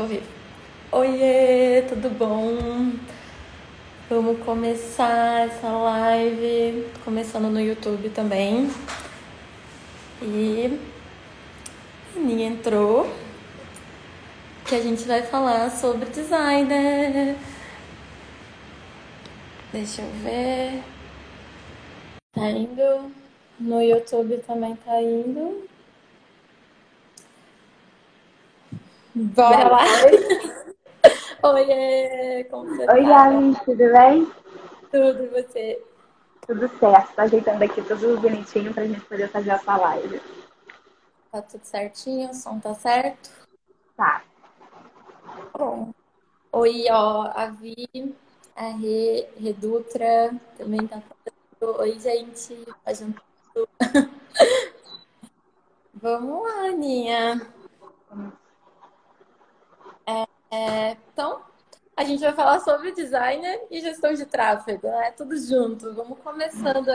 Tô vivo. Oiê, tudo bom? Vamos começar essa live, começando no YouTube também. E a entrou, que a gente vai falar sobre designer. Deixa eu ver. Tá indo. No YouTube também tá indo. Bora lá. Oi, como você Oi, tá? Gabi, tudo bem? Tudo, e você? Tudo certo. Tô ajeitando aqui tudo bonitinho pra gente poder fazer essa live. Tá tudo certinho? O som tá certo? Tá. Bom. Oi, ó, a Vi, a Rê, Redutra também tá falando. Oi, gente, fazendo tudo. Vamos lá, Aninha. É, então, a gente vai falar sobre designer e gestão de tráfego, né? Tudo junto. Vamos começando.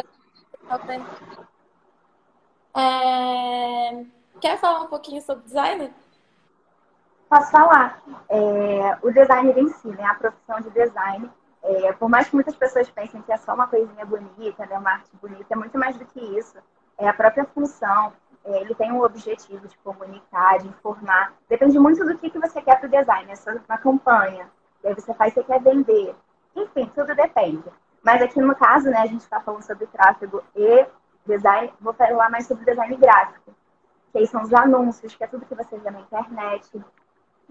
É, quer falar um pouquinho sobre designer? Posso falar? É, o designer em si, né? A profissão de design, é, por mais que muitas pessoas pensem que é só uma coisinha bonita, né? Uma arte bonita, é muito mais do que isso. É a própria função. É, ele tem um objetivo de comunicar, de informar. Depende muito do que, que você quer para o design. É só uma campanha. E aí você faz, você quer vender. Enfim, tudo depende. Mas aqui no caso, né, a gente está falando sobre tráfego e design. Vou falar mais sobre design gráfico. Que aí são os anúncios, que é tudo que você vê na internet.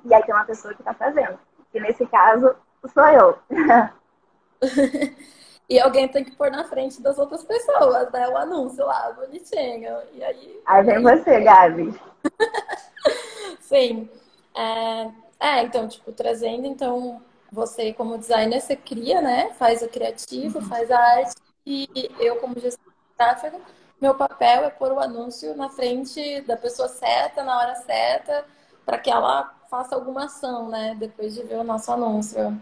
E aí tem uma pessoa que está fazendo. Que nesse caso, sou eu. E alguém tem que pôr na frente das outras pessoas, né? O anúncio lá, bonitinho. E aí. Aí vem você, Gabi. Sim. É, é, então, tipo, trazendo, então, você como designer, você cria, né? Faz o criativo, faz a arte. E eu, como gestor de tráfego, meu papel é pôr o anúncio na frente da pessoa certa, na hora certa, para que ela faça alguma ação, né? Depois de ver o nosso anúncio.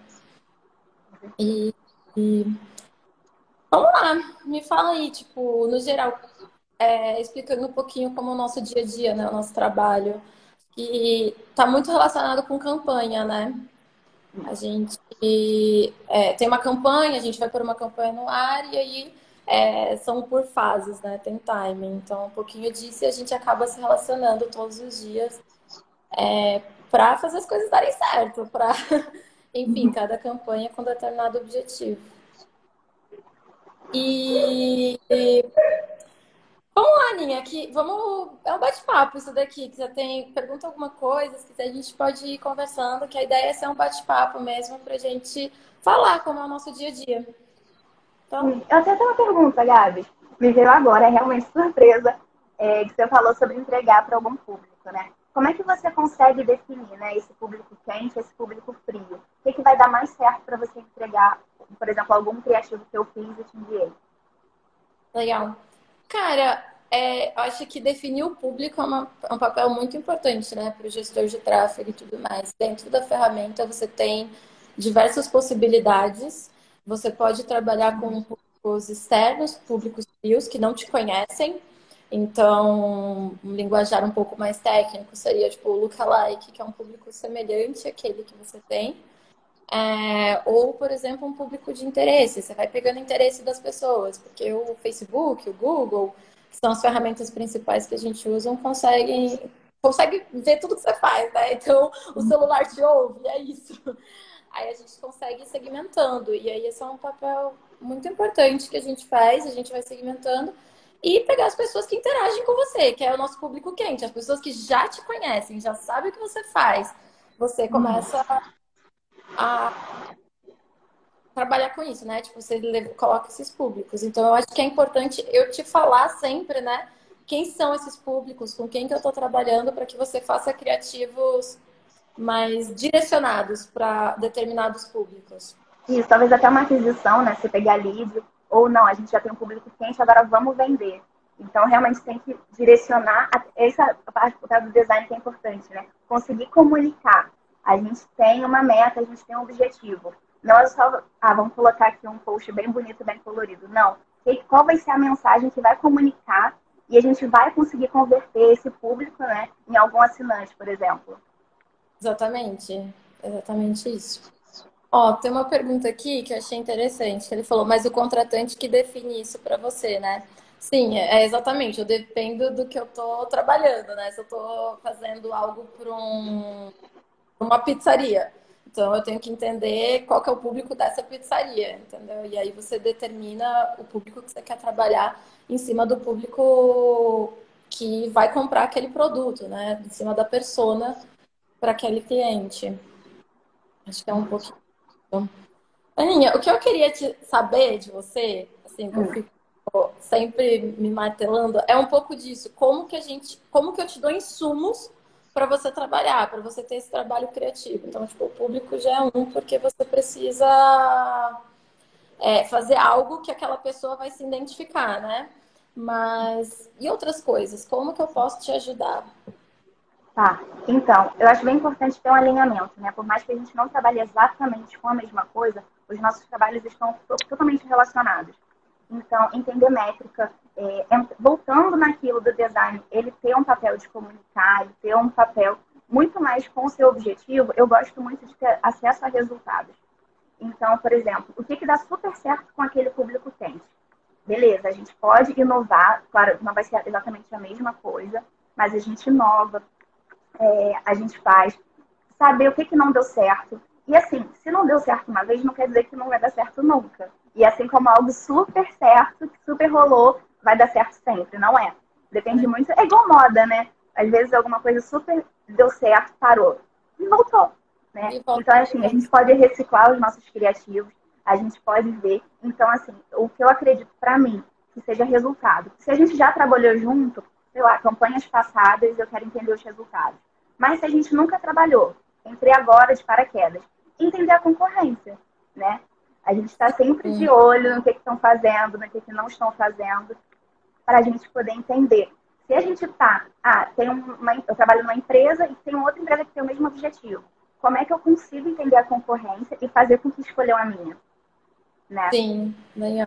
E, e... Vamos lá, me fala aí, tipo, no geral, é, explicando um pouquinho como é o nosso dia a dia, né? O nosso trabalho. E tá muito relacionado com campanha, né? A gente é, tem uma campanha, a gente vai pôr uma campanha no ar e aí é, são por fases, né? Tem timing. Então, um pouquinho disso e a gente acaba se relacionando todos os dias é, para fazer as coisas darem certo, para, enfim, cada campanha com determinado objetivo. E, vamos lá, Aninha, aqui, vamos, é um bate-papo isso daqui, que você tem, pergunta alguma coisa, se a gente pode ir conversando, que a ideia é ser um bate-papo mesmo pra gente falar como é o nosso dia a dia. Então, Eu até tenho uma pergunta, Gabi. Me veio agora, é realmente surpresa, é, que você falou sobre entregar para algum público, né? Como é que você consegue definir né, esse público quente, esse público frio? O que, que vai dar mais certo para você entregar, por exemplo, algum criativo que eu fiz e te enviei? Legal. Cara, é, acho que definir o público é, uma- é um papel muito importante, né, para o gestor de tráfego e tudo mais. Dentro da ferramenta você tem diversas possibilidades. Você pode trabalhar com públicos externos, públicos frios que não te conhecem. Então, um linguajar um pouco mais técnico seria tipo o lookalike, que é um público semelhante àquele que você tem. É, ou, por exemplo, um público de interesse. Você vai pegando interesse das pessoas, porque o Facebook, o Google, que são as ferramentas principais que a gente usa, conseguem consegue ver tudo que você faz, né? Então, o celular te ouve, é isso. Aí a gente consegue ir segmentando. E aí esse é um papel muito importante que a gente faz, a gente vai segmentando e pegar as pessoas que interagem com você, que é o nosso público quente, as pessoas que já te conhecem, já sabem o que você faz. Você começa a trabalhar com isso, né? Tipo, você coloca esses públicos. Então, eu acho que é importante eu te falar sempre, né? Quem são esses públicos, com quem que eu estou trabalhando, para que você faça criativos mais direcionados para determinados públicos. Isso, talvez até uma aquisição, né? Você pegar lead, ou não, a gente já tem um público quente, agora vamos vender. Então, realmente tem que direcionar. a- Essa parte do design que é importante, né? Conseguir comunicar. A gente tem uma meta, a gente tem um objetivo. Não é só, ah, vamos colocar aqui um post bem bonito, bem colorido. Não. Que- Qual vai ser a mensagem que vai comunicar e a gente vai conseguir converter esse público, né, em algum assinante, por exemplo. Exatamente, exatamente isso. Ó, tem uma pergunta aqui que eu achei interessante, que ele falou, mas o contratante que define isso para você, né? Sim, é exatamente. Eu dependo do que eu tô trabalhando, né? Se eu tô fazendo algo para um, uma pizzaria, então eu tenho que entender qual que é o público dessa pizzaria, entendeu? E aí você determina o público que você quer trabalhar em cima do público que vai comprar aquele produto, né? Em cima da persona para aquele cliente. Acho que é um pouquinho. Aninha, o que eu queria te saber de você, assim, que eu hum. fico sempre me martelando, é um pouco disso. Como que a gente, como que eu te dou insumos para você trabalhar, para você ter esse trabalho criativo. Então, tipo, o público já é um porque você precisa é, fazer algo que aquela pessoa vai se identificar, né? Mas e outras coisas? Como que eu posso te ajudar? Tá, então, eu acho bem importante ter um alinhamento, né? Por mais que a gente não trabalhe exatamente com a mesma coisa, os nossos trabalhos estão totalmente relacionados. Então, entender métrica, é, voltando naquilo do design, ele ter um papel de comunicar, ele ter um papel muito mais com o seu objetivo, eu gosto muito de ter acesso a resultados. Então, por exemplo, o que, que dá super certo com aquele público quente? Beleza, a gente pode inovar, claro, não vai ser exatamente a mesma coisa, mas a gente inova, é, a gente faz, saber o que, que não deu certo. E assim, se não deu certo uma vez, não quer dizer que não vai dar certo nunca. E assim como algo super certo, que super rolou, vai dar certo sempre, não é. Depende muito. É igual moda, né? Às vezes alguma coisa super deu certo, parou. E voltou. Né? E então, assim, a gente pode reciclar os nossos criativos, a gente pode ver. Então, assim, o que eu acredito para mim que seja resultado. Se a gente já trabalhou junto, sei lá, campanhas passadas, eu quero entender os resultados. Mas se a gente nunca trabalhou, entrei agora de paraquedas, entender a concorrência, né? A gente está sempre de olho no que estão fazendo, no que, que não estão fazendo, para a gente poder entender. Se a gente está, ah, tem uma, eu trabalho numa empresa e tem outra empresa que tem o mesmo objetivo. Como é que eu consigo entender a concorrência e fazer com que escolham a minha? Né? Sim, legal.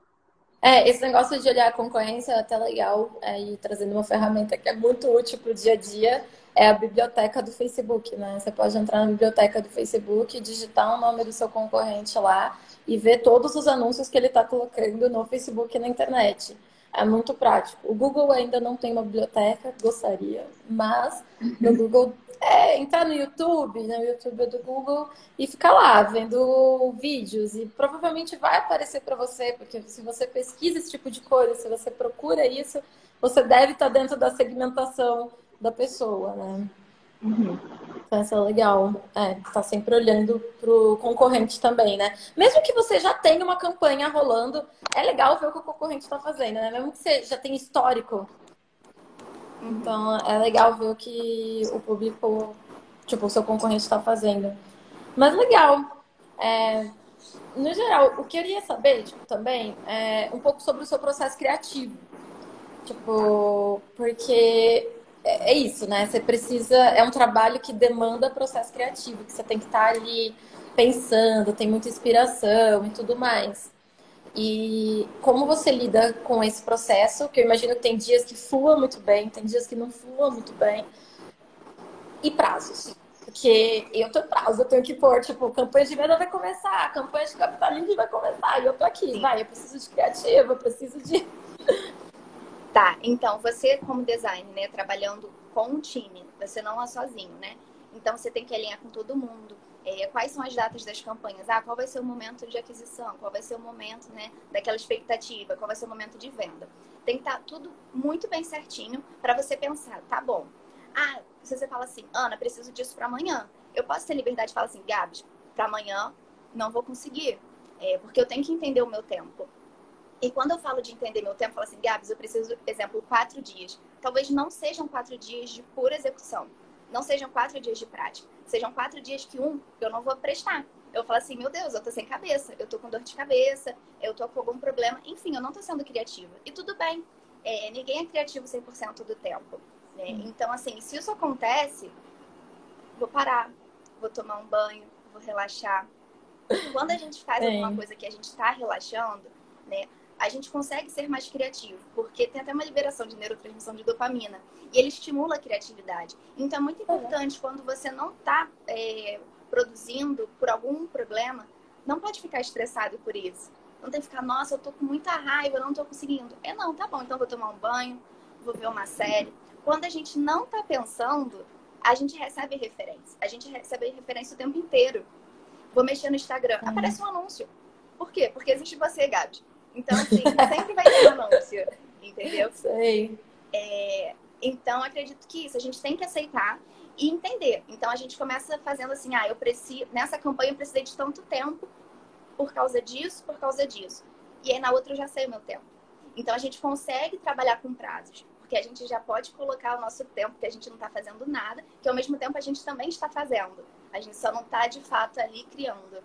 É, esse negócio de olhar a concorrência é até legal, é, e trazendo uma ferramenta que é muito útil para o dia a dia, é a biblioteca do Facebook, né? Você pode entrar na biblioteca do Facebook, digitar o nome do seu concorrente lá e ver todos os anúncios que ele está colocando no Facebook e na internet. É muito prático. O Google ainda não tem uma biblioteca, gostaria, mas no. Google é entrar no YouTube, no YouTube do Google e ficar lá vendo vídeos e provavelmente vai aparecer para você, porque se você pesquisa esse tipo de coisa, se você procura isso, você deve estar tá dentro da segmentação da pessoa, né? Uhum. Então, isso é legal. É, tá sempre olhando pro concorrente também, né? Mesmo que você já tenha uma campanha rolando, é legal ver o que o concorrente está fazendo, né? Mesmo que você já tenha histórico. Então, é legal ver o que o público, tipo, o seu concorrente está fazendo. Mas legal. É, no geral, o que eu queria saber, tipo, também, é um pouco sobre o seu processo criativo. Tipo, porque é, é isso, né? Você precisa. É um trabalho que demanda processo criativo, que você tem que estar ali pensando, tem muita inspiração e tudo mais. E como você lida com esse processo? Que eu imagino que tem dias que flua muito bem, tem dias que não flua muito bem. E prazos. Porque eu tenho prazo, eu tenho que pôr, tipo, campanha de venda vai começar, campanha de capitalismo vai começar, e eu tô aqui, vai, eu preciso de criativo, eu preciso de. Tá, então você como designer, né, trabalhando com um time, você não é sozinho, né? Então você tem que alinhar com todo mundo. É, quais são as datas das campanhas? Ah, qual vai ser o momento de aquisição? Qual vai ser o momento, né, daquela expectativa? Qual vai ser o momento de venda? Tem que estar tá tudo muito bem certinho para você pensar, tá bom. Ah, se você fala assim, Ana, preciso disso para amanhã. Eu posso ter liberdade de falar assim, Gabs, para amanhã não vou conseguir, é, porque eu tenho que entender o meu tempo. E quando eu falo de entender meu tempo, eu falo assim, Gabs, eu preciso, exemplo, quatro dias. Talvez não sejam quatro dias de pura execução. Não sejam quatro dias de prática. Sejam quatro dias que um eu não vou prestar. Eu falo assim, meu Deus, eu tô sem cabeça, eu tô com dor de cabeça, eu tô com algum problema. Enfim, eu não tô sendo criativa. E tudo bem. É, ninguém é criativo 100% do tempo. Né? Hum. Então, assim, se isso acontece, vou parar, vou tomar um banho, vou relaxar. Quando a gente faz alguma coisa que a gente está relaxando, né? A gente consegue ser mais criativo, porque tem até uma liberação de neurotransmissão de dopamina e ele estimula a criatividade. Então é muito importante quando você não está é, produzindo por algum problema, não pode ficar estressado por isso. Não tem que ficar, nossa, eu tô com muita raiva, eu não tô conseguindo. É não, tá bom, então vou tomar um banho, vou ver uma série. Quando a gente não tá pensando, a gente recebe referência. A gente recebe referência o tempo inteiro. Vou mexer no Instagram, uhum. aparece um anúncio. Por quê? Porque existe você, Gabi. Então, assim, sempre vai ter anúncio. Entendeu? Sei. É, então, acredito que isso, a gente tem que aceitar e entender. Então, a gente começa fazendo assim, ah, eu preciso, nessa campanha eu precisei de tanto tempo por causa disso, por causa disso. E aí na outra eu já sei o meu tempo. Então a gente consegue trabalhar com prazos, porque a gente já pode colocar o nosso tempo, que a gente não está fazendo nada, que ao mesmo tempo a gente também está fazendo. A gente só não está de fato ali criando.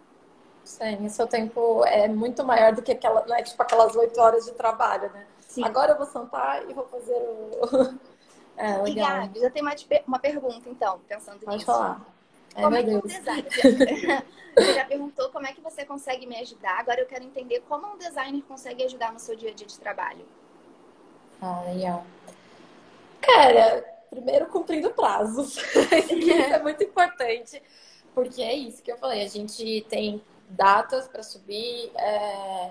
Sim, seu tempo é muito maior do que aquela, né, tipo aquelas oito horas de trabalho, né? Sim. Agora eu vou sentar e vou fazer o. é, legal. E Gabi, já tem uma, uma pergunta, então, pensando Pode nisso. Pode falar. Ai, como é que um design? Você já perguntou como é que você consegue me ajudar. Agora eu quero entender como um designer consegue ajudar no seu dia a dia de trabalho. Ah, legal. Cara, primeiro cumprindo prazos. isso é muito importante. Porque é isso que eu falei. A gente tem datas para subir. É...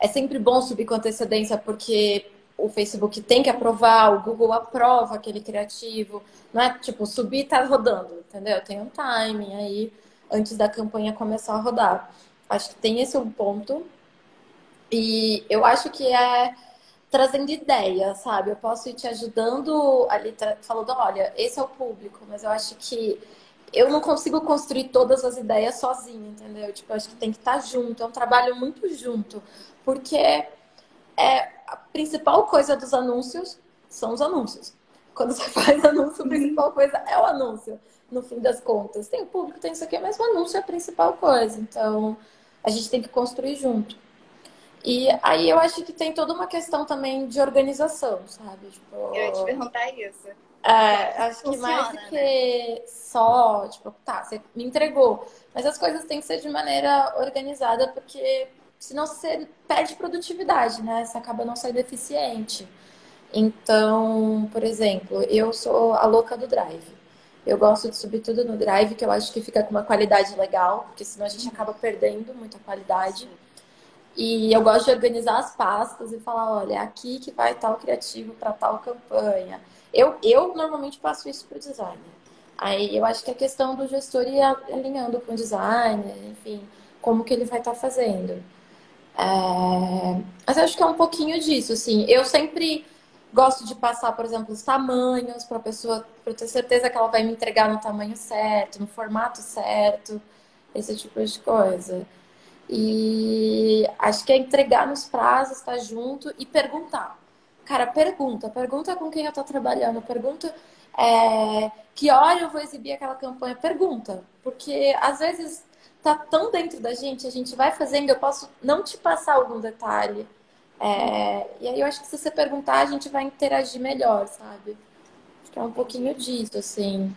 é sempre bom subir com antecedência, porque o Facebook tem que aprovar, o Google aprova aquele criativo. Não é tipo, subir e tá rodando, entendeu? Tem um timing aí antes da campanha começar a rodar. Acho que tem esse um ponto. E eu acho que é trazendo ideia, sabe? Eu posso ir te ajudando ali, falando, olha, esse é o público, mas eu acho que eu não consigo construir todas as ideias sozinha, entendeu? Tipo, acho que tem que estar junto, é um trabalho muito junto, porque é a principal coisa dos anúncios são os anúncios. Quando você faz anúncio, a principal coisa é o anúncio, no fim das contas. Tem o público, tem isso aqui, mas o anúncio é a principal coisa. Então, a gente tem que construir junto. E aí eu acho que tem toda uma questão também de organização, sabe? Tipo, eu ia te perguntar isso. É, acho que mais do que né? só, tipo, tá, você me entregou. Mas as coisas têm que ser de maneira organizada, porque senão você perde produtividade, né? Você acaba não sendo eficiente. Então, por exemplo, eu sou a louca do Drive. Eu gosto de subir tudo no Drive, que eu acho que fica com uma qualidade legal, porque senão a gente acaba perdendo muita qualidade. E eu gosto de organizar as pastas e falar, olha, é aqui que vai tal criativo para tal campanha. Eu, eu normalmente passo isso para o designer. Aí eu acho que a questão do gestor ir alinhando com o designer, enfim, como que ele vai estar tá fazendo. É... Mas acho que é um pouquinho disso, assim. Eu sempre gosto de passar, por exemplo, os tamanhos para a pessoa, para ter certeza que ela vai me entregar no tamanho certo, no formato certo, esse tipo de coisa. E acho que é entregar nos prazos, estar tá junto e perguntar. Cara, pergunta, pergunta com quem eu estou trabalhando, pergunta é, que hora eu vou exibir aquela campanha, pergunta, porque às vezes tá tão dentro da gente, a gente vai fazendo, eu posso não te passar algum detalhe. É, e aí eu acho que se você perguntar, a gente vai interagir melhor, sabe? Acho que é um pouquinho disso, assim.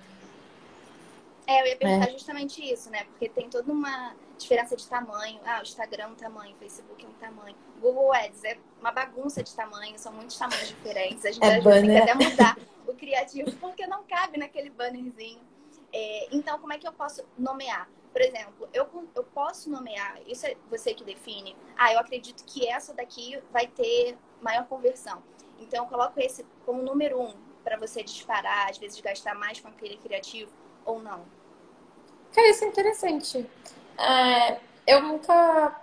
É, eu ia perguntar é. justamente isso, né? Porque tem toda uma diferença de tamanho. Ah, o Instagram é um tamanho, o Facebook é um tamanho. Google Ads é uma bagunça de tamanho, são muitos tamanhos diferentes. A gente é tem que até mudar o criativo, porque não cabe naquele bannerzinho. É, então, como é que eu posso nomear? Por exemplo, eu, eu posso nomear, isso é você que define, ah, eu acredito que essa daqui vai ter maior conversão. Então, eu coloco esse como número um para você disparar, às vezes gastar mais com aquele criativo ou não. Cara, isso é interessante. É, eu nunca.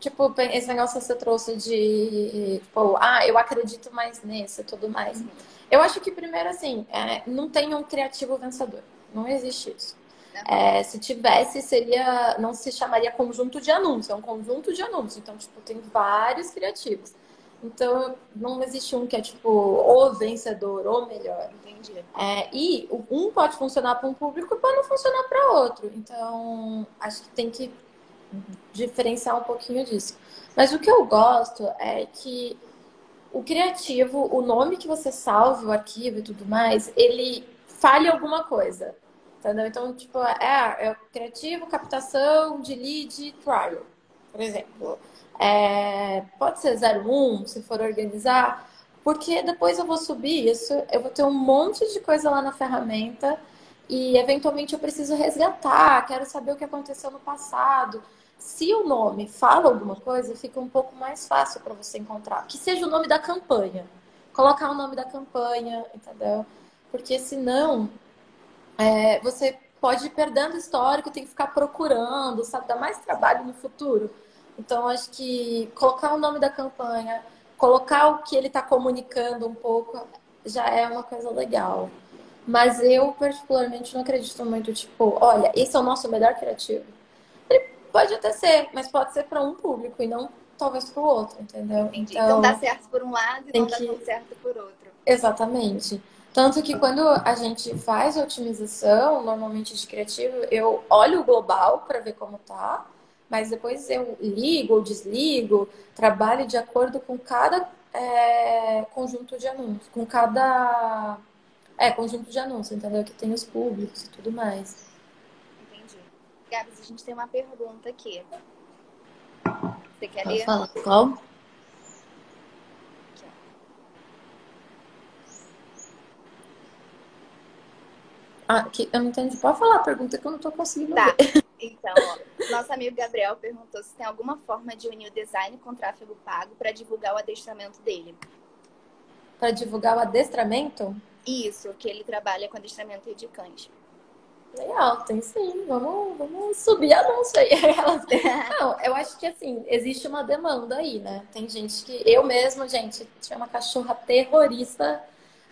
Tipo, esse negócio que você trouxe de. Tipo, ah, eu acredito mais nesse e tudo mais. Uhum. Eu acho que, primeiro, assim, é, não tem um criativo vencedor. Não existe isso. É, se tivesse, seria. Não se chamaria conjunto de anúncios, é um conjunto de anúncios. Então, tipo, tem vários criativos. Então, não existe um que é, tipo, o vencedor, ou melhor. Entendi. É, e um pode funcionar para um público e pode não funcionar para outro. Então, acho que tem que diferenciar um pouquinho disso. Mas o que eu gosto é que o criativo, o nome que você salve, o arquivo e tudo mais, ele fale alguma coisa. Entendeu? Então, tipo, é, é criativo, captação de lead, trial. por exemplo. É, pode ser 01, se for organizar, porque depois eu vou subir isso, eu vou ter um monte de coisa lá na ferramenta e eventualmente eu preciso resgatar, quero saber o que aconteceu no passado. Se o nome fala alguma coisa, fica um pouco mais fácil para você encontrar. Que seja o nome da campanha. Colocar o nome da campanha, entendeu? Porque senão é, você pode ir perdendo histórico, tem que ficar procurando, sabe? Dá mais trabalho no futuro. Então, acho que colocar o nome da campanha, colocar o que ele está comunicando um pouco, já é uma coisa legal. Mas eu, particularmente, não acredito muito, tipo, olha, esse é o nosso melhor criativo. Ele pode até ser, mas pode ser para um público e não talvez para o outro, entendeu? Entendi. Então, então dá certo por um lado e não que... dá certo por outro. Exatamente. Tanto que quando a gente faz otimização, normalmente de criativo, eu olho o global para ver como tá, mas depois eu ligo ou desligo, trabalho de acordo com cada é, conjunto de anúncios, com cada é, conjunto de anúncios, entendeu? Que tem os públicos e tudo mais. Entendi. Gabs, a gente tem uma pergunta aqui. Você quer Pode ler? Falar. Qual? Ah, que, eu não entendi. Pode falar a pergunta que eu não estou conseguindo tá. ver. Então, ó, nosso amigo Gabriel perguntou se tem alguma forma de unir o design com tráfego pago para divulgar o adestramento dele. Para divulgar o adestramento? Isso, que ele trabalha com adestramento de cães. Legal, tem sim. Vamos, vamos subir anúncio aí. Não, eu acho que assim, existe uma demanda aí, né? Tem gente que. Eu mesma, gente, tinha uma cachorra terrorista,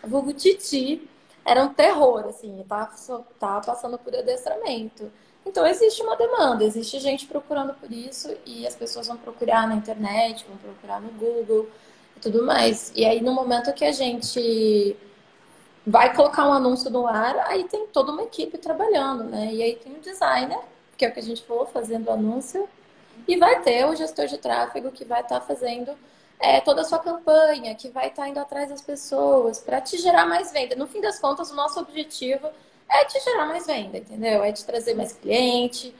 vulgo Titi. Era um terror, assim, tá, tá passando por adestramento. Então existe uma demanda, existe gente procurando por isso e as pessoas vão procurar na internet, vão procurar no Google e tudo mais. E aí no momento que a gente vai colocar um anúncio no ar, aí tem toda uma equipe trabalhando, né? E aí tem o designer, que é o que a gente falou, fazendo o anúncio, e vai ter o gestor de tráfego que vai estar tá fazendo é, toda a sua campanha, que vai estar tá indo atrás das pessoas para te gerar mais venda. No fim das contas, o nosso objetivo é te gerar mais venda, entendeu? É te trazer mais cliente,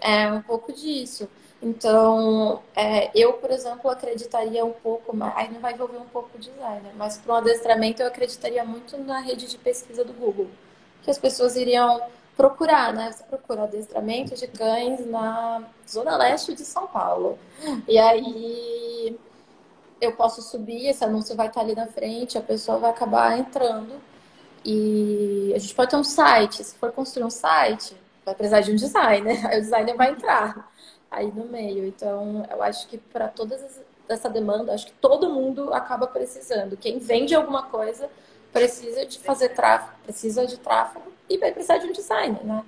é um pouco disso. Então, é, eu, por exemplo, acreditaria um pouco mais. Aí não vai envolver um pouco o designer, mas para um adestramento eu acreditaria muito na rede de pesquisa do Google. Que as pessoas iriam procurar, né? Você procura adestramento de cães na zona leste de São Paulo. E aí eu posso subir, esse anúncio vai estar ali na frente, a pessoa vai acabar entrando. E a gente pode ter um site. Se for construir um site, vai precisar de um designer. Aí o designer vai entrar aí no meio. Então, eu acho que para todas essa demanda, acho que todo mundo acaba precisando. Quem vende alguma coisa precisa de fazer tráfego, precisa de tráfego e vai precisar de um designer, né?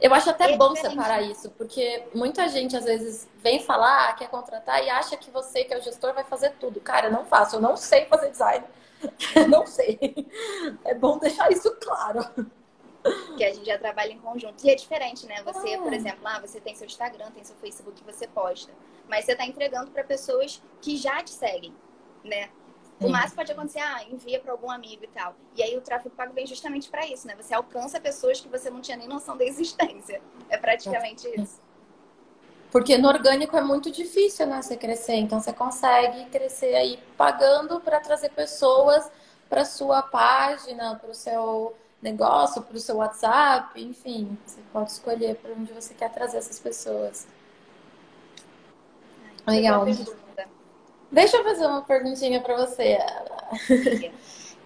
Eu acho até é bom separar isso, porque muita gente às vezes vem falar, quer contratar e acha que você, que é o gestor, vai fazer tudo. Cara, eu não faço, eu não sei fazer design. não sei. É bom deixar isso claro que a gente já trabalha em conjunto. E é diferente, né? Você, por exemplo, lá você tem seu Instagram, tem seu Facebook que você posta, mas você está entregando para pessoas que já te seguem, né? O máximo pode acontecer, ah, envia para algum amigo e tal. E aí o tráfego pago vem justamente para isso, né? Você alcança pessoas que você não tinha nem noção da existência. É praticamente isso. Porque no orgânico é muito difícil, né, você crescer. Então você consegue crescer aí pagando para trazer pessoas para sua página, para o seu negócio, para o seu WhatsApp, enfim, você pode escolher para onde você quer trazer essas pessoas. Legal. Deixa eu fazer uma perguntinha para você.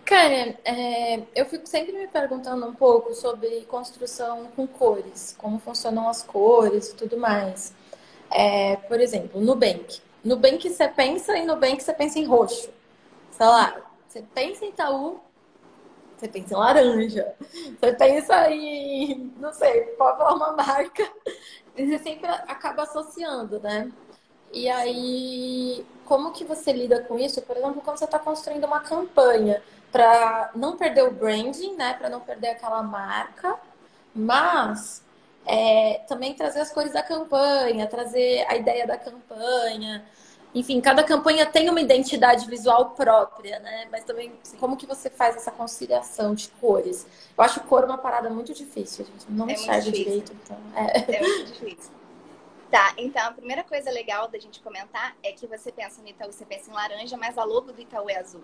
Cara, é, eu fico sempre me perguntando um pouco sobre construção com cores, como funcionam as cores e tudo mais. É, por exemplo, Nubank. Nubank você pensa e Nubank você pensa em roxo. Sei lá, você pensa em Itaú, você pensa em laranja, você pensa em, não sei, pode falar uma marca, você sempre acaba associando, né? E aí, como que você lida com isso? Por exemplo, quando você está construindo uma campanha para não perder o branding, né? Para não perder aquela marca, mas é, também trazer as cores da campanha, trazer a ideia da campanha, enfim, cada campanha tem uma identidade visual própria, né? Mas também, como que você faz essa conciliação de cores? Eu acho cor uma parada muito difícil, gente não é enxerga direito. Então, é. é muito difícil. Tá, então a primeira coisa legal da gente comentar é que você pensa no Itaú, você pensa em laranja, mas a logo do Itaú é azul.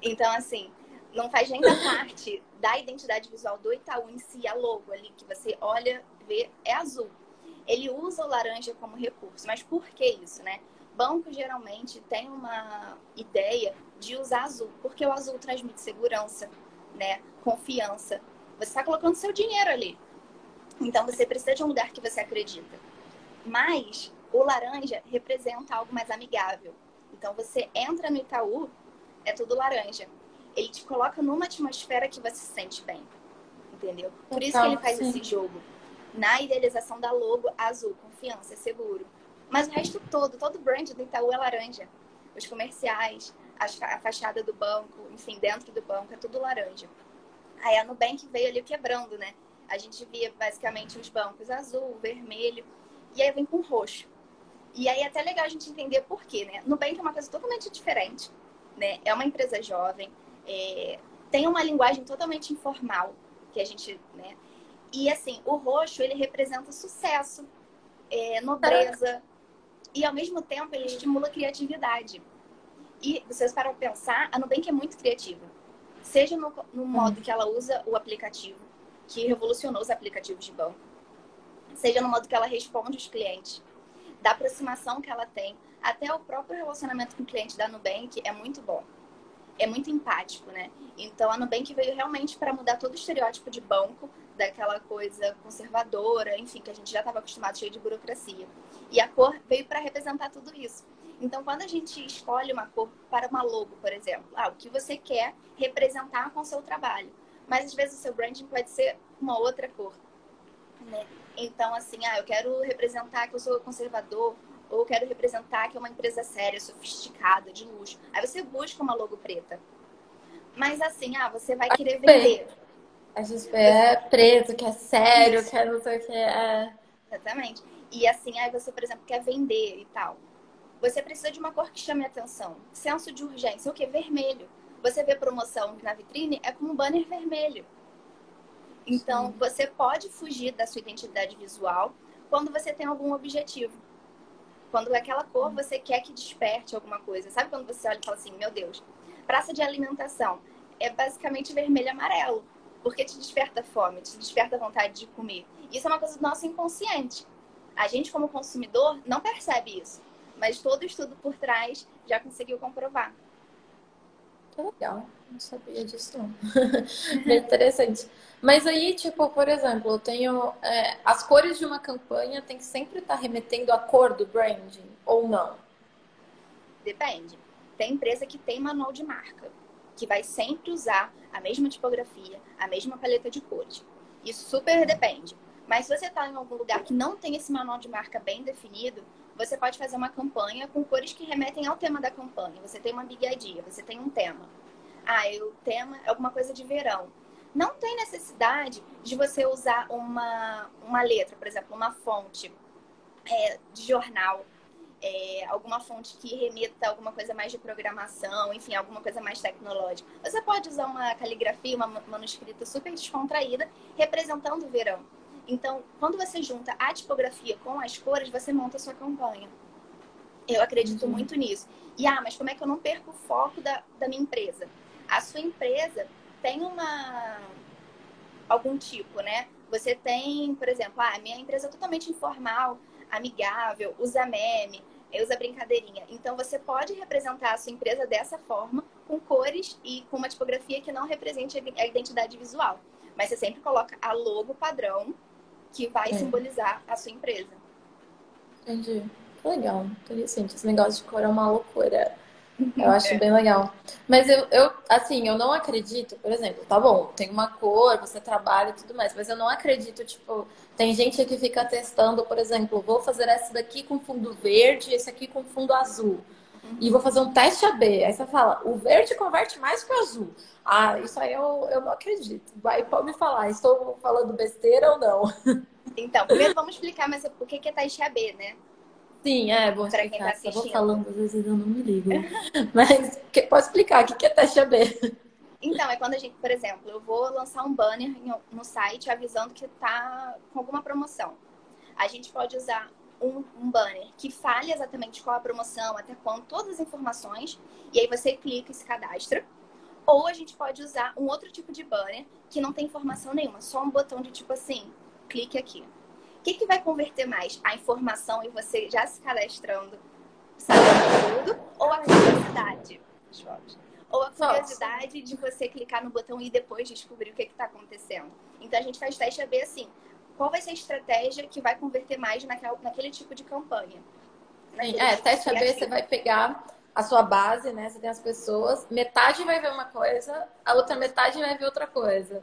Então, assim, não faz nem da parte da identidade visual do Itaú em si, a logo ali, que você olha, vê, é azul. Ele usa o laranja como recurso, mas por que isso, né? Banco geralmente tem uma ideia de usar azul, porque o azul transmite segurança, né? Confiança. Você está colocando seu dinheiro ali. Então você precisa de um lugar que você acredita. Mas o laranja representa algo mais amigável. Então você entra no Itaú, é tudo laranja. Ele te coloca numa atmosfera que você se sente bem. Entendeu? Por isso que ele faz sim. esse jogo. Na idealização da logo azul, confiança, seguro. Mas o resto todo, todo o brand do Itaú é laranja. Os comerciais, a fachada do banco, enfim, dentro do banco, é tudo laranja. Aí a Nubank veio ali quebrando, né? A gente via basicamente os bancos azul, vermelho e aí vem com roxo. E aí é até legal a gente entender por quê, né? Nubank é uma coisa totalmente diferente, né? É uma empresa jovem, é... tem uma linguagem totalmente informal, que a gente, né? E assim, o roxo, ele representa sucesso, é, nobreza, e ao mesmo tempo ele estimula a criatividade. E vocês param para pensar, a Nubank é muito criativa. Seja no, no modo hum. que ela usa o aplicativo, que revolucionou os aplicativos de banco, seja no modo que ela responde os clientes, da aproximação que ela tem, até o próprio relacionamento com o cliente da Nubank é muito bom. É muito empático, né? Então a Nubank veio realmente para mudar todo o estereótipo de banco, daquela coisa conservadora, enfim, que a gente já estava acostumado, cheio de burocracia. E a cor veio para representar tudo isso. Então, quando a gente escolhe uma cor para uma logo, por exemplo, ah, o que você quer representar com o seu trabalho. Mas às vezes o seu branding pode ser uma outra cor. Né? Então, assim, ah, eu quero representar que eu sou conservador, ou eu quero representar que é uma empresa séria, sofisticada, de luxo. Aí você busca uma logo preta. Mas assim, ah, você vai querer vender. A gente é preto, que é sério, Isso. que é não sei o que é. Exatamente. E assim, aí você, por exemplo, quer vender e tal. Você precisa de uma cor que chame atenção. Senso de urgência, o que? Vermelho. Você vê promoção na vitrine, é como um banner vermelho. Então, Sim. você pode fugir da sua identidade visual quando você tem algum objetivo. Quando aquela cor você quer que desperte alguma coisa. Sabe quando você olha e fala assim, meu Deus, praça de alimentação é basicamente vermelho e amarelo, porque te desperta fome, te desperta vontade de comer. Isso é uma coisa do nosso inconsciente. A gente, como consumidor, não percebe isso, mas todo estudo por trás já conseguiu comprovar. Legal, não sabia disso não. Interessante. Mas aí, tipo, por exemplo, eu tenho. É, as cores de uma campanha tem que sempre estar tá remetendo à cor do branding, ou não? Depende. Tem empresa que tem manual de marca, que vai sempre usar a mesma tipografia, a mesma paleta de cores. Isso super depende. Mas se você está em algum lugar que não tem esse manual de marca bem definido, você pode fazer uma campanha com cores que remetem ao tema da campanha. Você tem uma bigadia, você tem um tema. Ah, o tema é alguma coisa de verão não tem necessidade de você usar uma, uma letra, por exemplo, uma fonte é, de jornal, é, alguma fonte que remeta a alguma coisa mais de programação, enfim, alguma coisa mais tecnológica. Você pode usar uma caligrafia, uma manuscrita super descontraída, representando o verão. Então, quando você junta a tipografia com as cores, você monta a sua campanha. Eu acredito uhum. muito nisso. E, ah, mas como é que eu não perco o foco da, da minha empresa? A sua empresa tem uma algum tipo, né? Você tem, por exemplo, ah, a minha empresa é totalmente informal, amigável, usa meme, usa brincadeirinha. Então você pode representar a sua empresa dessa forma, com cores e com uma tipografia que não represente a identidade visual. Mas você sempre coloca a logo padrão que vai é. simbolizar a sua empresa. Entendi. Legal, interessante. Esse negócio de cor é uma loucura. Eu acho é. bem legal. Mas eu, eu, assim, eu não acredito, por exemplo, tá bom, tem uma cor, você trabalha e tudo mais, mas eu não acredito, tipo, tem gente que fica testando, por exemplo, vou fazer essa daqui com fundo verde, esse aqui com fundo azul. Uhum. E vou fazer um teste AB. Aí você fala, o verde converte mais que o azul. Ah, isso aí eu, eu não acredito. Vai, pode me falar, estou falando besteira ou não? Então, primeiro vamos explicar mas o que é teste AB, né? Sim, é, bom pra explicar. Quem tá vou falando, às vezes eu não me ligo. Mas que, pode explicar, o que é teste AB? Então, é quando a gente, por exemplo, eu vou lançar um banner no site avisando que tá com alguma promoção. A gente pode usar um, um, banner que fale exatamente qual a promoção, até quando, todas as informações, e aí você clica e se cadastra. Ou a gente pode usar um outro tipo de banner que não tem informação nenhuma, só um botão de tipo assim, clique aqui. O que, que vai converter mais? A informação e você já se cadastrando, sabendo tudo, ou a curiosidade? Ou a curiosidade de você clicar no botão e depois descobrir o que está acontecendo. Então a gente faz teste AB assim. Qual vai ser a estratégia que vai converter mais naquela, naquele tipo de campanha? Sim, é, teste AB você vai pegar a sua base, né? Você tem as pessoas, metade vai ver uma coisa, a outra metade vai ver outra coisa.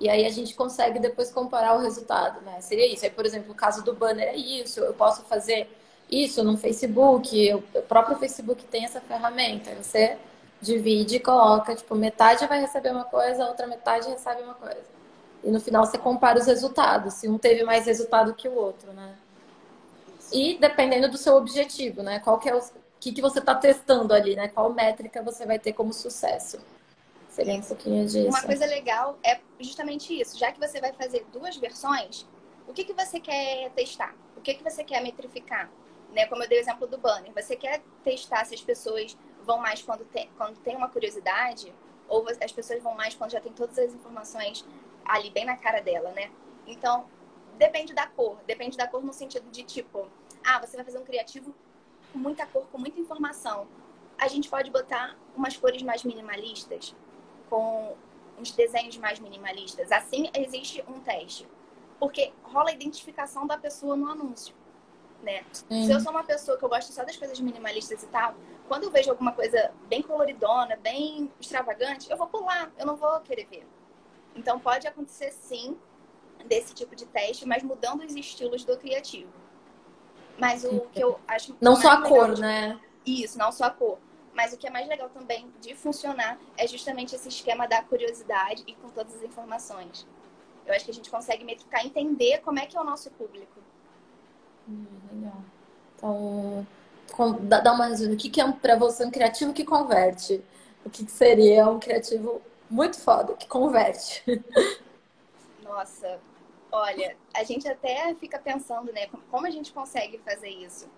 E aí a gente consegue depois comparar o resultado, né? Seria isso. Aí, por exemplo, o caso do banner é isso. Eu posso fazer isso no Facebook, o próprio Facebook tem essa ferramenta. Você divide e coloca, tipo, metade vai receber uma coisa, a outra metade recebe uma coisa. E no final você compara os resultados, se um teve mais resultado que o outro, né? E dependendo do seu objetivo, né? Qual que é o que, que você está testando ali, né? Qual métrica você vai ter como sucesso. Um pouquinho disso. Uma coisa legal é justamente isso. Já que você vai fazer duas versões, o que, que você quer testar? O que, que você quer metrificar? Né? Como eu dei o exemplo do banner. Você quer testar se as pessoas vão mais quando tem, quando tem uma curiosidade? Ou as pessoas vão mais quando já tem todas as informações ali bem na cara dela, né? Então, depende da cor. Depende da cor no sentido de tipo, ah, você vai fazer um criativo com muita cor, com muita informação. A gente pode botar umas cores mais minimalistas, com uns desenhos mais minimalistas. Assim, existe um teste. Porque rola a identificação da pessoa no anúncio, né? Se eu sou uma pessoa que eu gosto só das coisas minimalistas e tal, quando eu vejo alguma coisa bem coloridona, bem extravagante, eu vou pular, eu não vou querer ver. Então, pode acontecer sim desse tipo de teste, mas mudando os estilos do criativo. Mas o que eu acho. Não só a cor, de... né? Isso, não só a cor. Mas o que é mais legal também de funcionar é justamente esse esquema da curiosidade e com todas as informações. Eu acho que a gente consegue metrificar, entender como é que é o nosso público. Hum, legal. Então, dá uma resumo. O que é para você um criativo que converte? O que seria um criativo muito foda, que converte? Nossa, Olha, a gente até fica pensando, né, como a gente consegue fazer isso.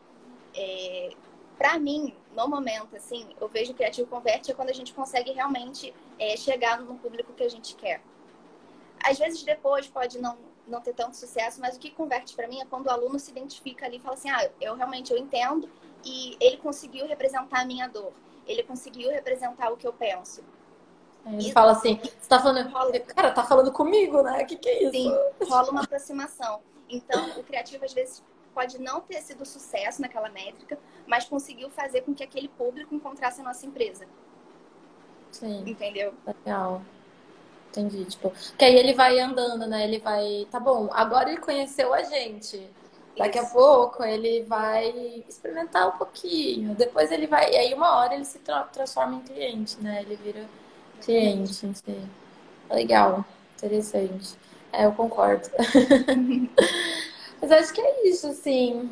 É, para mim, no momento, assim, eu vejo o Criativo Converte é quando a gente consegue realmente é, chegar no público que a gente quer. Às vezes depois pode não, não ter tanto sucesso, mas o que converte para mim é quando o aluno se identifica ali e fala assim, ah, eu realmente eu entendo e ele conseguiu representar a minha dor, ele conseguiu representar o que eu penso. Ele isso. fala assim, você tá falando, rola... cara, tá falando comigo, né? O que, que é isso? Sim, rola uma aproximação. Então, o criativo às vezes pode não ter sido sucesso naquela métrica, mas conseguiu fazer com que aquele público encontrasse a nossa empresa. Sim. Entendeu? Legal. Entendi. Tipo, que aí ele vai andando, né? Ele vai. Tá bom, agora ele conheceu a gente. Daqui Isso. a pouco ele vai experimentar um pouquinho. Depois ele vai. E aí, uma hora ele se tra transforma em cliente, né? Ele vira cliente. Sim. Legal. Interessante. É, eu concordo. Mas acho que é isso, assim.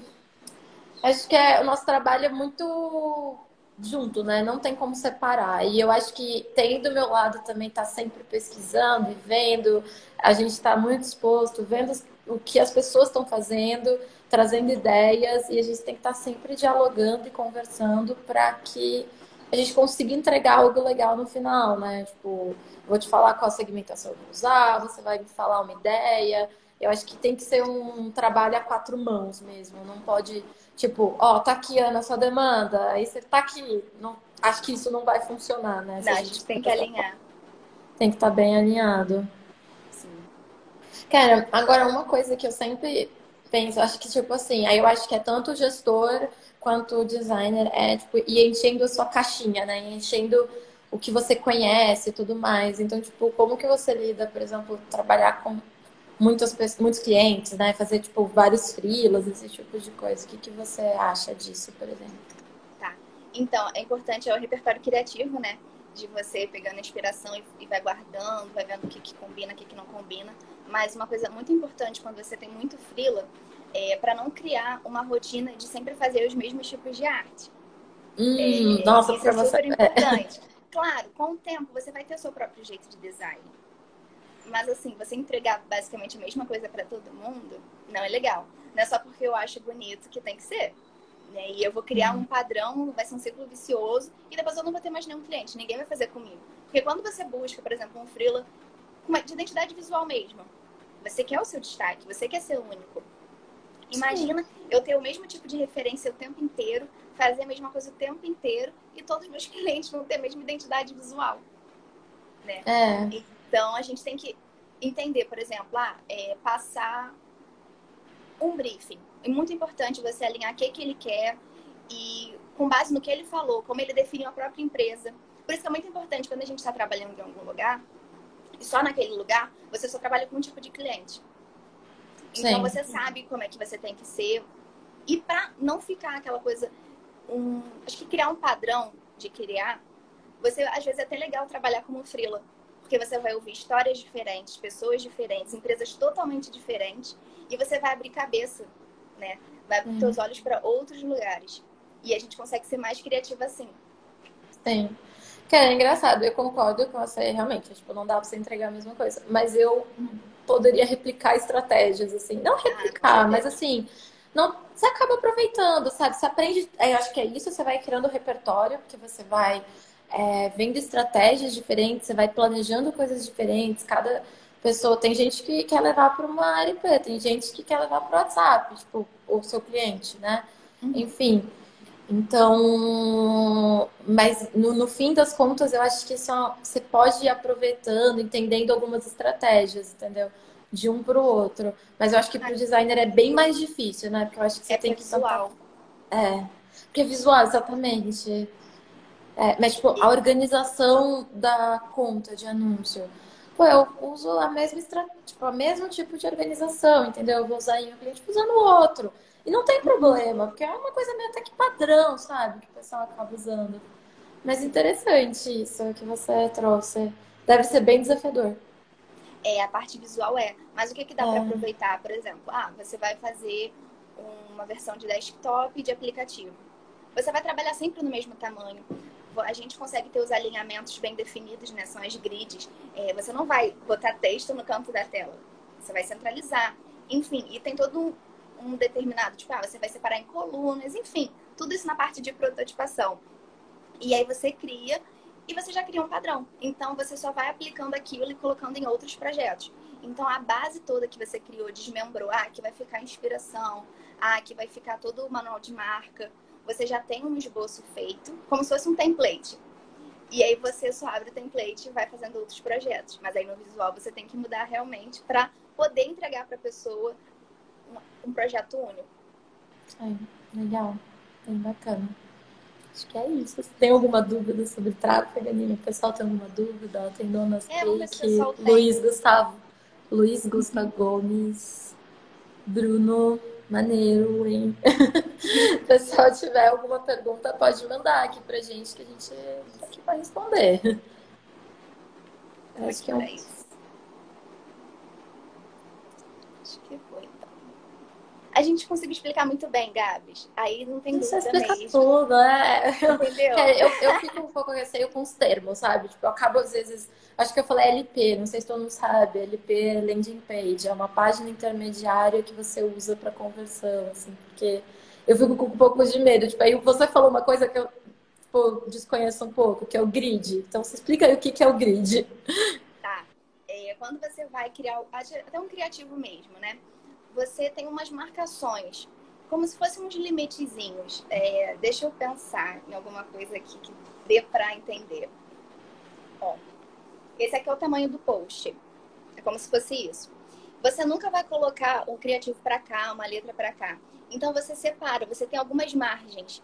Acho que é, o nosso trabalho é muito junto, né? Não tem como separar. E eu acho que tem do meu lado também tá sempre pesquisando e vendo. A gente está muito exposto, vendo o que as pessoas estão fazendo, trazendo ideias e a gente tem que estar tá sempre dialogando e conversando para que a gente consiga entregar algo legal no final, né? Tipo, vou te falar qual segmentação eu vou usar, você vai me falar uma ideia. Eu acho que tem que ser um trabalho a quatro mãos mesmo. Não pode, tipo, ó, oh, tá aqui, Ana, sua demanda. Aí você tá aqui. Não, acho que isso não vai funcionar, né? Não, a gente tem que alinhar. Tem que estar tá bem alinhado. Sim. Cara, agora uma coisa que eu sempre penso, acho que, tipo assim, aí eu acho que é tanto o gestor quanto o designer é, tipo, ir enchendo a sua caixinha, né? Enchendo o que você conhece e tudo mais. Então, tipo, como que você lida, por exemplo, trabalhar com muitas muitos clientes, né? Fazer, tipo, vários freelas, esse tipo de coisa. O que, que você acha disso, por exemplo? Tá. Então, é importante é o repertório criativo, né? De você pegando inspiração e, e vai guardando, vai vendo o que, que combina, o que, que não combina. Mas uma coisa muito importante quando você tem muito freela é, para não criar uma rotina de sempre fazer os mesmos tipos de arte. Hum, é, nossa, isso é super importante. Claro, com o tempo você vai ter o seu próprio jeito de design. Mas assim, você entregar basicamente a mesma coisa para todo mundo não é legal. Não é só porque eu acho bonito que tem que ser. Né? E eu vou criar um padrão, vai ser um ciclo vicioso, e depois eu não vou ter mais nenhum cliente, ninguém vai fazer comigo. Porque quando você busca, por exemplo, um freela de identidade visual mesmo, você quer o seu destaque, você quer ser único. Imagina Sim. eu ter o mesmo tipo de referência o tempo inteiro, fazer a mesma coisa o tempo inteiro, e todos os meus clientes vão ter a mesma identidade visual. Né? É. Então a gente tem que entender, por exemplo, ah, é, passar um briefing. É muito importante você alinhar o que, que ele quer e com base no que ele falou, como ele definiu a própria empresa. Por isso que é muito importante quando a gente está trabalhando em algum lugar, e só naquele lugar, você só trabalha com um tipo de cliente. Então Sim. você sabe como é que você tem que ser. E para não ficar aquela coisa. Um, acho que criar um padrão de criar, você às vezes é até legal trabalhar como freela. Porque você vai ouvir histórias diferentes, pessoas diferentes, empresas totalmente diferentes e você vai abrir cabeça, né? Vai abrir uhum. olhos para outros lugares. E a gente consegue ser mais criativa assim. Sim. Que é engraçado, eu concordo com você, realmente. Tipo, não dá pra você entregar a mesma coisa. Mas eu poderia replicar estratégias, assim. Não replicar, ah, mas assim, não, você acaba aproveitando, sabe? Você aprende. Eu acho que é isso, você vai criando repertório, porque você vai é, vendo estratégias diferentes, você vai planejando coisas diferentes, cada pessoa. Tem gente que quer levar para uma RP, tem gente que quer levar para o WhatsApp, tipo, o seu cliente, né? Uhum. Enfim. Então, mas no, no, fim das contas, eu acho que só, você pode ir aproveitando, entendendo algumas estratégias, entendeu? De um para o outro. Mas eu acho que para o designer é bem mais difícil, né? Porque eu acho que você é tem que. Visual. É. Porque é visual, exatamente. É, mas, tipo, a organização da conta de anúncio Pô, eu uso a mesma estratégia, tipo, o mesmo tipo de organização, entendeu? Eu vou usar em um cliente usando o outro. E não tem problema, porque é uma coisa meio até que padrão, sabe? Que o pessoal acaba usando. Mas interessante isso que você trouxe. Deve ser bem desafiador. É, a parte visual é. Mas o que, que dá é. para aproveitar, por exemplo? Ah, você vai fazer uma versão de desktop de aplicativo. Você vai trabalhar sempre no mesmo tamanho a gente consegue ter os alinhamentos bem definidos, né? São as grids. É, você não vai botar texto no canto da tela. Você vai centralizar. Enfim, e tem todo um, um determinado, tipo, ah, você vai separar em colunas, enfim, tudo isso na parte de prototipação. E aí você cria e você já cria um padrão. Então você só vai aplicando aquilo e colocando em outros projetos. Então a base toda que você criou, desmembrou, ah, que vai ficar inspiração, ah, que vai ficar todo o manual de marca, você já tem um esboço feito, como se fosse um template. E aí você só abre o template e vai fazendo outros projetos. Mas aí no visual você tem que mudar realmente para poder entregar para a pessoa um, projeto único. É, legal. Bem bacana. Acho que é isso. Você tem alguma dúvida sobre tráfego, Aninha? O pessoal tem alguma dúvida? Tem Donas é, Cake, Luiz Gustavo, Luiz Gustavo Gomes, Bruno Maneiro, hein? Se o pessoal tiver alguma pergunta, pode mandar aqui pra gente que a gente tá aqui vai responder. Acho que é um... Acho que foi, então. A gente conseguiu explicar muito bem, Gabs. Aí não tem dúvida explica mesmo. tudo, é. Entendeu? Eu, eu fico um pouco receio com os termos, sabe? Tipo, eu acabo às vezes Acho que eu falei LP, não sei se todo mundo sabe. LP é landing page, é uma página intermediária que você usa para conversão, assim, porque eu fico com um pouco de medo. Tipo, aí você falou uma coisa que eu tipo, desconheço um pouco, que é o grid. Então, você explica aí o que é o grid. Tá. É, quando você vai criar, até um criativo mesmo, né? Você tem umas marcações, como se fossem uns limitezinhos. É, deixa eu pensar em alguma coisa aqui que dê para entender. Ó, esse aqui é o tamanho do post. É como se fosse isso. Você nunca vai colocar um criativo para cá, uma letra para cá. Então você separa, você tem algumas margens.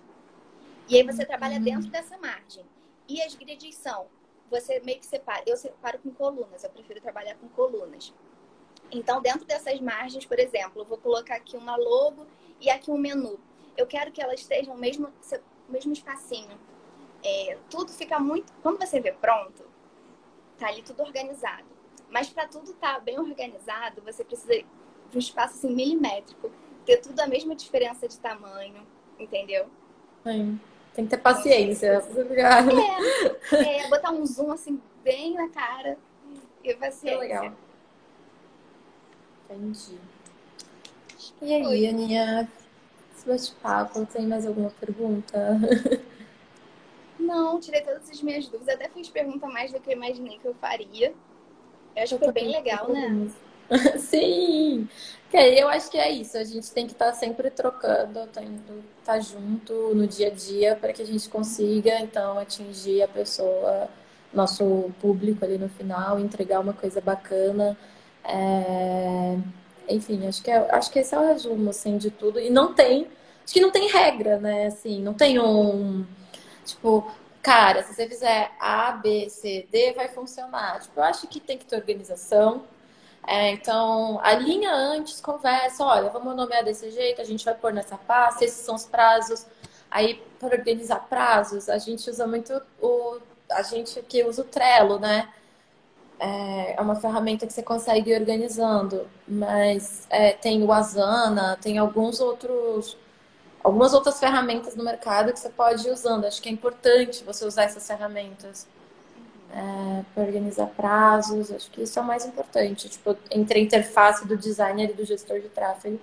E aí você trabalha dentro dessa margem. E as grids são, você meio que separa. Eu separo com colunas, eu prefiro trabalhar com colunas. Então, dentro dessas margens, por exemplo, eu vou colocar aqui uma logo e aqui um menu. Eu quero que elas estejam no mesmo, mesmo espacinho. É, tudo fica muito. Quando você vê pronto, tá ali tudo organizado. Mas para tudo estar tá bem organizado, você precisa de um espaço assim milimétrico, ter tudo a mesma diferença de tamanho, entendeu? Sim. Tem que ter paciência. É, é, botar um zoom assim bem na cara e paciência. É legal. Entendi. E aí, Oi. Aninha? Esse bate-papo, tem mais alguma pergunta? Não, tirei todas as minhas dúvidas. Até fiz pergunta mais do que eu imaginei que eu faria. Eu acho que foi bem legal, né? Sim! Eu acho que é isso. A gente tem que estar tá sempre trocando, estar tá junto no dia a dia para que a gente consiga, então, atingir a pessoa, nosso público ali no final, entregar uma coisa bacana. É... Enfim, acho que, é, acho que esse é o resumo, assim, de tudo. E não tem... Acho que não tem regra, né? Assim, não tem um... Tipo, cara, se você fizer A, B, C, D, vai funcionar. Tipo, eu acho que tem que ter organização é, então, alinha antes, conversa, olha, vamos nomear desse jeito, a gente vai pôr nessa pasta, esses são os prazos. Aí, para organizar prazos, a gente usa muito o. A gente que usa o Trello, né? É, é uma ferramenta que você consegue ir organizando, mas é, tem o Asana, tem alguns outros, algumas outras ferramentas no mercado que você pode ir usando. Acho que é importante você usar essas ferramentas é, para organizar prazos. Acho que isso é o mais importante, tipo, entre a interface do designer e do gestor de tráfego.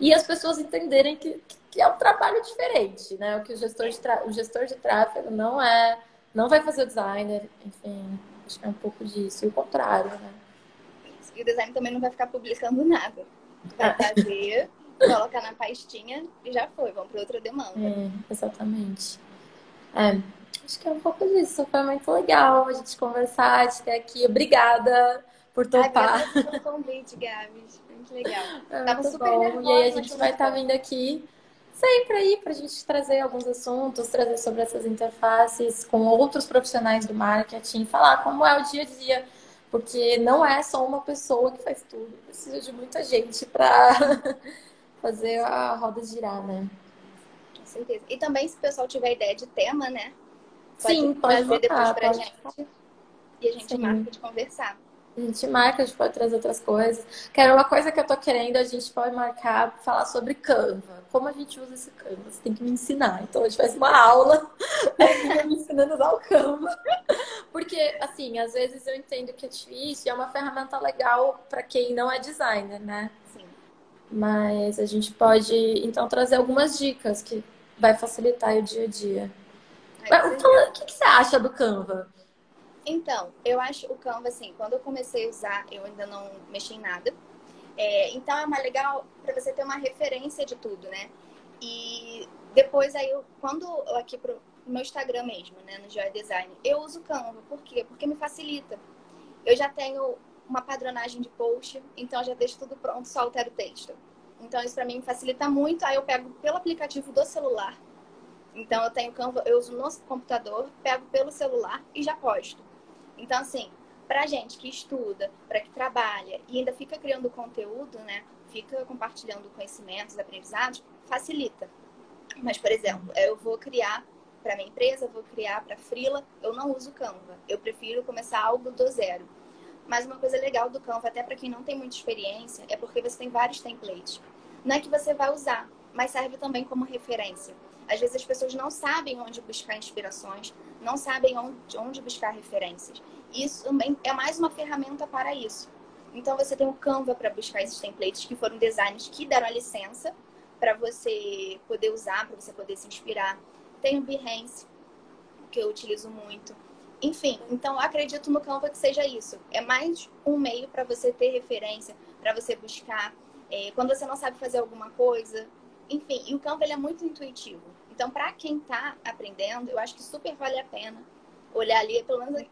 E as pessoas entenderem que, que é um trabalho diferente, né? O que o gestor de, o gestor de tráfego não é, não vai fazer o designer, enfim, acho que é um pouco disso, e o contrário, né? E o designer também não vai ficar publicando nada. Vai é. fazer, colocar na pastinha e já foi, vamos para outra demanda. É, exatamente. É, Acho que é um pouco disso. Foi muito legal a gente conversar, de ter aqui. Obrigada por topar. Obrigada pelo convite, Gabi. Muito legal. É, Tava super bom. Nervosa, e aí a gente vai estar tá vindo aqui sempre aí para a gente trazer alguns assuntos, trazer sobre essas interfaces com outros profissionais do marketing, falar como é o dia a dia, porque não é só uma pessoa que faz tudo, precisa de muita gente para fazer a roda girar, né? Com certeza. E também se o pessoal tiver ideia de tema, né? Pode Sim, pode trazer depois pra pode gente. E a gente Sim. marca de conversar. A gente marca, a gente pode trazer outras coisas. Quero uma coisa que eu tô querendo, a gente pode marcar, falar sobre Canva. Como a gente usa esse Canva? Você tem que me ensinar. Então a gente faz uma aula me ensinando a usar o Canva. Porque, assim, às vezes eu entendo que é difícil, é uma ferramenta legal para quem não é designer, né? Sim. Mas a gente pode, então, trazer algumas dicas que vai facilitar o dia a dia. O que, que você acha do Canva? Então, eu acho o Canva, assim, quando eu comecei a usar, eu ainda não mexi em nada. É, então, é mais legal para você ter uma referência de tudo, né? E depois, aí, eu, quando eu aqui pro meu Instagram mesmo, né, no Joy Design, eu uso o Canva. Por quê? Porque me facilita. Eu já tenho uma padronagem de post, então eu já deixo tudo pronto, só altero o texto. Então, isso para mim facilita muito. Aí eu pego pelo aplicativo do celular então eu tenho Canva, eu uso no computador, pego pelo celular e já posto. Então assim, pra gente que estuda, para que trabalha e ainda fica criando conteúdo, né? Fica compartilhando conhecimentos, aprendizados, facilita. Mas, por exemplo, eu vou criar para minha empresa, vou criar para Frila, eu não uso Canva. Eu prefiro começar algo do zero. Mas uma coisa legal do Canva, até para quem não tem muita experiência, é porque você tem vários templates. Não é que você vai usar, mas serve também como referência. Às vezes as pessoas não sabem onde buscar inspirações, não sabem onde, onde buscar referências. Isso também é mais uma ferramenta para isso. Então você tem o Canva para buscar esses templates que foram designs que deram a licença para você poder usar, para você poder se inspirar. Tem o Behance, que eu utilizo muito. Enfim, então acredito no Canva que seja isso. É mais um meio para você ter referência, para você buscar. É, quando você não sabe fazer alguma coisa, enfim, e o Canva ele é muito intuitivo. Então, para quem está aprendendo, eu acho que super vale a pena olhar ali, pelo menos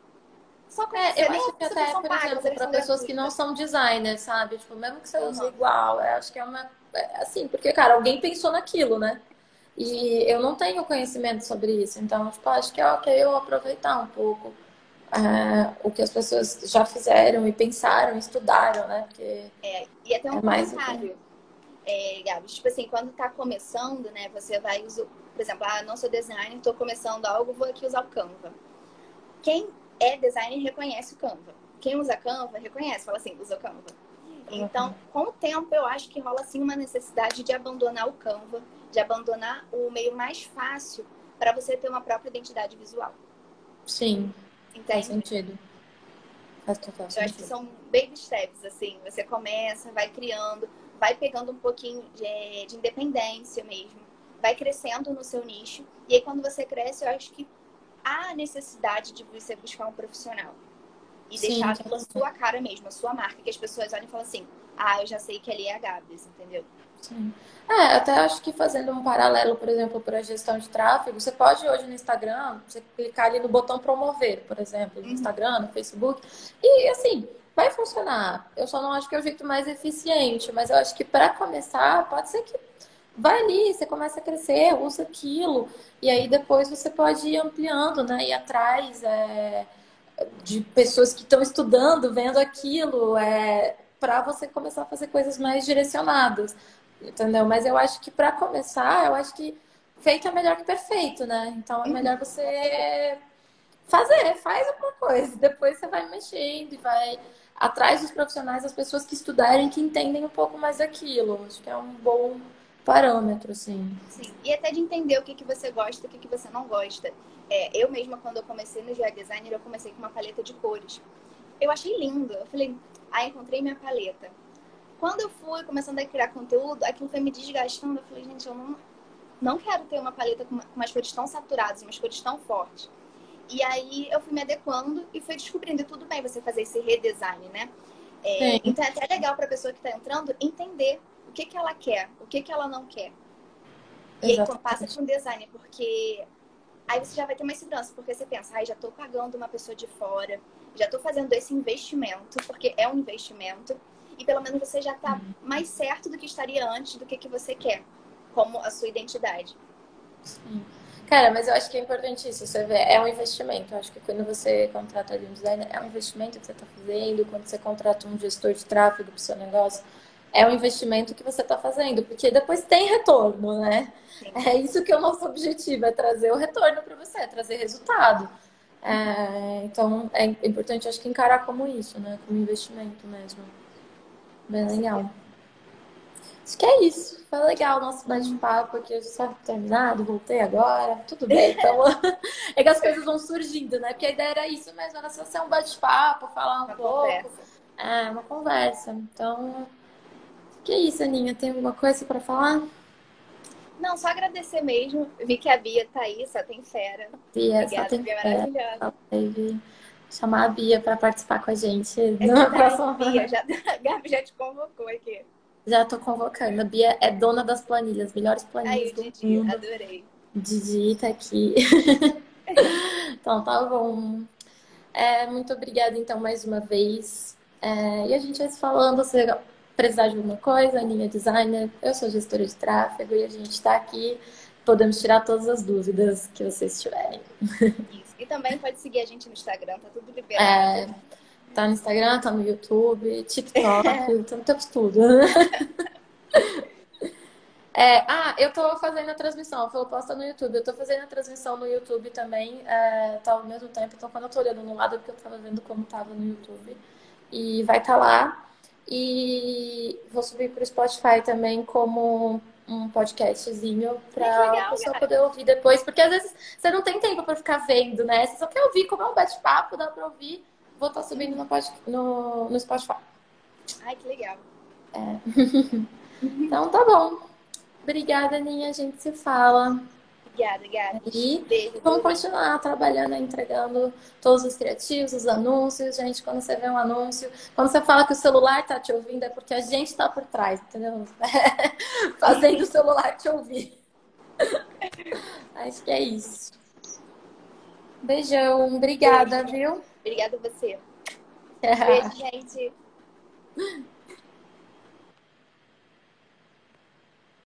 só conhecer. É, eu acho que até, por exemplo, para pessoas que não são designers, sabe? Tipo, mesmo que você use uhum. igual, eu acho que é uma. É assim, porque, cara, alguém pensou naquilo, né? E eu não tenho conhecimento sobre isso. Então, tipo, acho que é ok eu aproveitar um pouco é, o que as pessoas já fizeram e pensaram, estudaram, né? Porque é, e até um é mais comentário é, Gabi, tipo assim, quando tá começando, né, você vai usar, por exemplo, ah, não sou designer, estou começando algo, vou aqui usar o Canva. Quem é designer reconhece o Canva. Quem usa Canva reconhece, fala assim, usa o Canva. Então, com o tempo, eu acho que rola assim uma necessidade de abandonar o Canva, de abandonar o meio mais fácil para você ter uma própria identidade visual. Sim. Entende? Faz sentido. Faz total sentido. Eu acho que são baby steps, assim. Você começa, vai criando vai pegando um pouquinho de, de independência mesmo, vai crescendo no seu nicho. E aí, quando você cresce, eu acho que há necessidade de você buscar um profissional. E Sim, deixar pela sua cara mesmo, a sua marca, que as pessoas olhem e falam assim, ah, eu já sei que ali é a Gabs, entendeu? Sim. É, até acho que fazendo um paralelo, por exemplo, para a gestão de tráfego, você pode hoje no Instagram, você clicar ali no botão promover, por exemplo, no uhum. Instagram, no Facebook, e assim, vai funcionar. Eu só não acho que é o jeito mais eficiente, mas eu acho que para começar, pode ser que vai ali, você começa a crescer, usa aquilo, e aí depois você pode ir ampliando, né? Ir atrás é, de pessoas que estão estudando, vendo aquilo, é, para você começar a fazer coisas mais direcionadas, entendeu? Mas eu acho que para começar, eu acho que feito é melhor que perfeito, né? Então é melhor você fazer, faz alguma coisa, depois você vai mexendo e vai atrás dos profissionais, as pessoas que estudarem, que entendem um pouco mais daquilo. Acho que é um bom parâmetro, assim. Sim, e até de entender o que, que você gosta e o que, que você não gosta. É, eu mesma, quando eu comecei no GI Designer, eu comecei com uma paleta de cores. Eu achei lindo. Eu falei, ah, encontrei minha paleta. Quando eu fui começando a criar conteúdo, aquilo foi me desgastando. Eu falei, gente, eu não, não quero ter uma paleta com, umas cores tão saturadas, umas cores tão fortes. E aí eu fui me adequando e fui descobrindo. E tudo bem você fazer esse redesign, né? É, então é até legal para a pessoa que está entrando entender o que, que ela quer, o que, que ela não quer. E Exatamente. aí quando passa com design, porque aí você já vai ter mais segurança, porque você pensa, ai, já estou pagando uma pessoa de fora, já estou fazendo esse investimento, porque é um investimento, e pelo menos você já está uhum. mais certo do que estaria antes do que, que você quer, como a sua identidade. Sim. Cara, mas eu acho que é importante isso, você vê, é um investimento. Eu acho que quando você contrata um designer, é um investimento que você está fazendo, quando você contrata um gestor de tráfego para o seu negócio, é um investimento que você está fazendo, porque depois tem retorno, né? Sim. É isso que é o nosso objetivo, é trazer o retorno para você, é trazer resultado. É, então é importante, acho que encarar como isso, né? Como investimento mesmo. Bem legal. Acho que é isso. Foi legal o nosso bate-papo aqui. Eu só terminado, voltei agora. Tudo bem. Então, é que as coisas vão surgindo, né? Porque a ideia era isso mesmo, era só ser um bate-papo, falar um uma pouco. Conversa. É, uma conversa. Então, que é isso, Aninha? Tem alguma coisa para falar? Não, só agradecer mesmo. Vi que a Bia tá aí, só tem fera. Bia, Obrigada, só tem Bia fera. maravilhosa. Chamar a Bia para participar com a gente é na próxima Bia, já, a Gabi já te convocou aqui. Já tô convocando. A Bia é dona das planilhas, melhores planilhas Aí, do Didi, mundo. adorei. Didi tá aqui. então, tá bom. É, muito obrigada, então, mais uma vez. É, e a gente vai se falando. Se precisar de alguma coisa, Aninha Designer, eu sou gestora de tráfego e a gente está aqui. Podemos tirar todas as dúvidas que vocês tiverem. Isso. E também pode seguir a gente no Instagram, tá tudo liberado. É, tá no Instagram, tá no YouTube, TikTok, é. temos tudo. É, ah, eu tô fazendo a transmissão, falou posta no YouTube. Eu tô fazendo a transmissão no YouTube também, é, tá ao mesmo tempo. Então, quando eu tô olhando no lado, é porque eu tava vendo como tava no YouTube. E vai estar tá lá. E vou subir para o Spotify também como um podcastzinho para a pessoa poder ouvir depois, porque às vezes você não tem tempo para ficar vendo, né? Você só quer ouvir como é um bate-papo, dá para ouvir. Vou estar tá subindo no, pod... no, no Spotify. Ai, que legal. É. então tá bom. Obrigada, Aninha. A gente se fala. Obrigada, Gabi. E Beijo, vamos continuar trabalhando, entregando todos os criativos, os anúncios. Gente, quando você vê um anúncio, quando você fala que o celular tá te ouvindo, é porque a gente está por trás, entendeu? Fazendo o celular te ouvir. Acho que é isso. Beijão, obrigada, Beijo. viu? Obrigada a você. Beijo, gente.